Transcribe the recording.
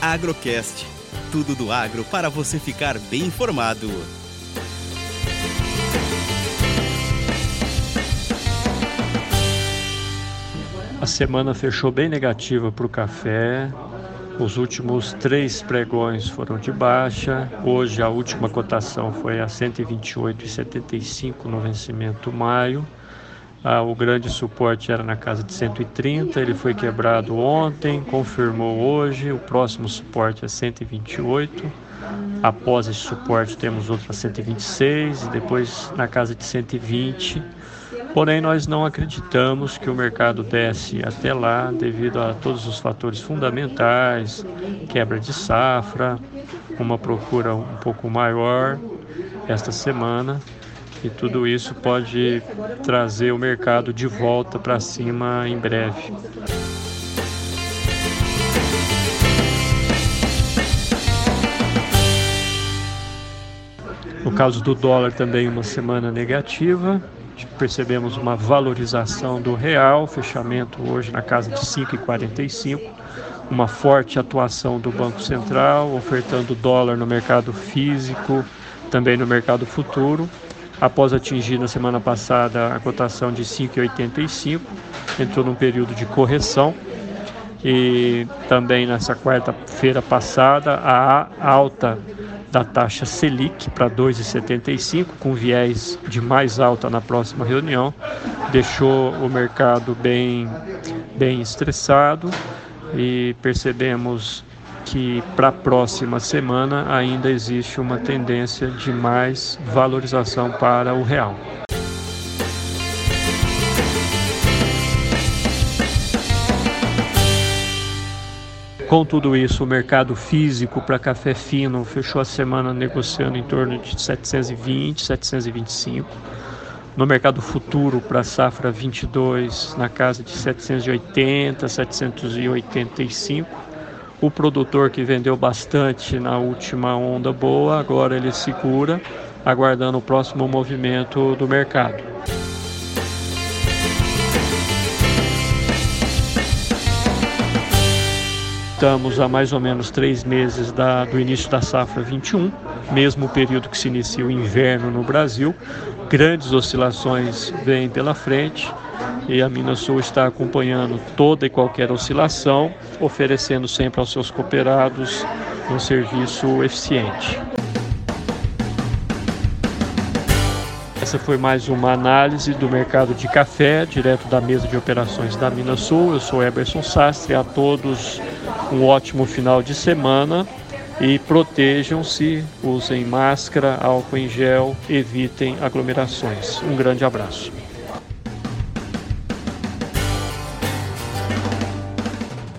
Agrocast. Tudo do agro para você ficar bem informado. A semana fechou bem negativa para o café. Os últimos três pregões foram de baixa. Hoje a última cotação foi a 128,75 no vencimento maio. Ah, o grande suporte era na casa de 130, ele foi quebrado ontem, confirmou hoje. O próximo suporte é 128. Após esse suporte temos outra 126 e depois na casa de 120. Porém, nós não acreditamos que o mercado desce até lá devido a todos os fatores fundamentais, quebra de safra, uma procura um pouco maior esta semana e tudo isso pode trazer o mercado de volta para cima em breve. No caso do dólar, também uma semana negativa. Percebemos uma valorização do real, fechamento hoje na casa de 5,45. Uma forte atuação do Banco Central, ofertando dólar no mercado físico, também no mercado futuro após atingir na semana passada a cotação de 5,85, entrou num período de correção. E também nessa quarta-feira passada, a alta da taxa Selic para 2,75, com viés de mais alta na próxima reunião, deixou o mercado bem, bem estressado e percebemos que para a próxima semana ainda existe uma tendência de mais valorização para o real. Com tudo isso, o mercado físico para café fino fechou a semana negociando em torno de 720, 725. No mercado futuro para safra 22, na casa de 780, 785 o produtor que vendeu bastante na última onda boa, agora ele segura, aguardando o próximo movimento do mercado. Estamos a mais ou menos três meses da, do início da safra 21, mesmo período que se inicia o inverno no Brasil. Grandes oscilações vêm pela frente e a Minasul está acompanhando toda e qualquer oscilação, oferecendo sempre aos seus cooperados um serviço eficiente. Essa foi mais uma análise do mercado de café, direto da mesa de operações da Minasul. Eu sou Eberson Sastre. A todos um ótimo final de semana e protejam-se, usem máscara, álcool em gel, evitem aglomerações. Um grande abraço.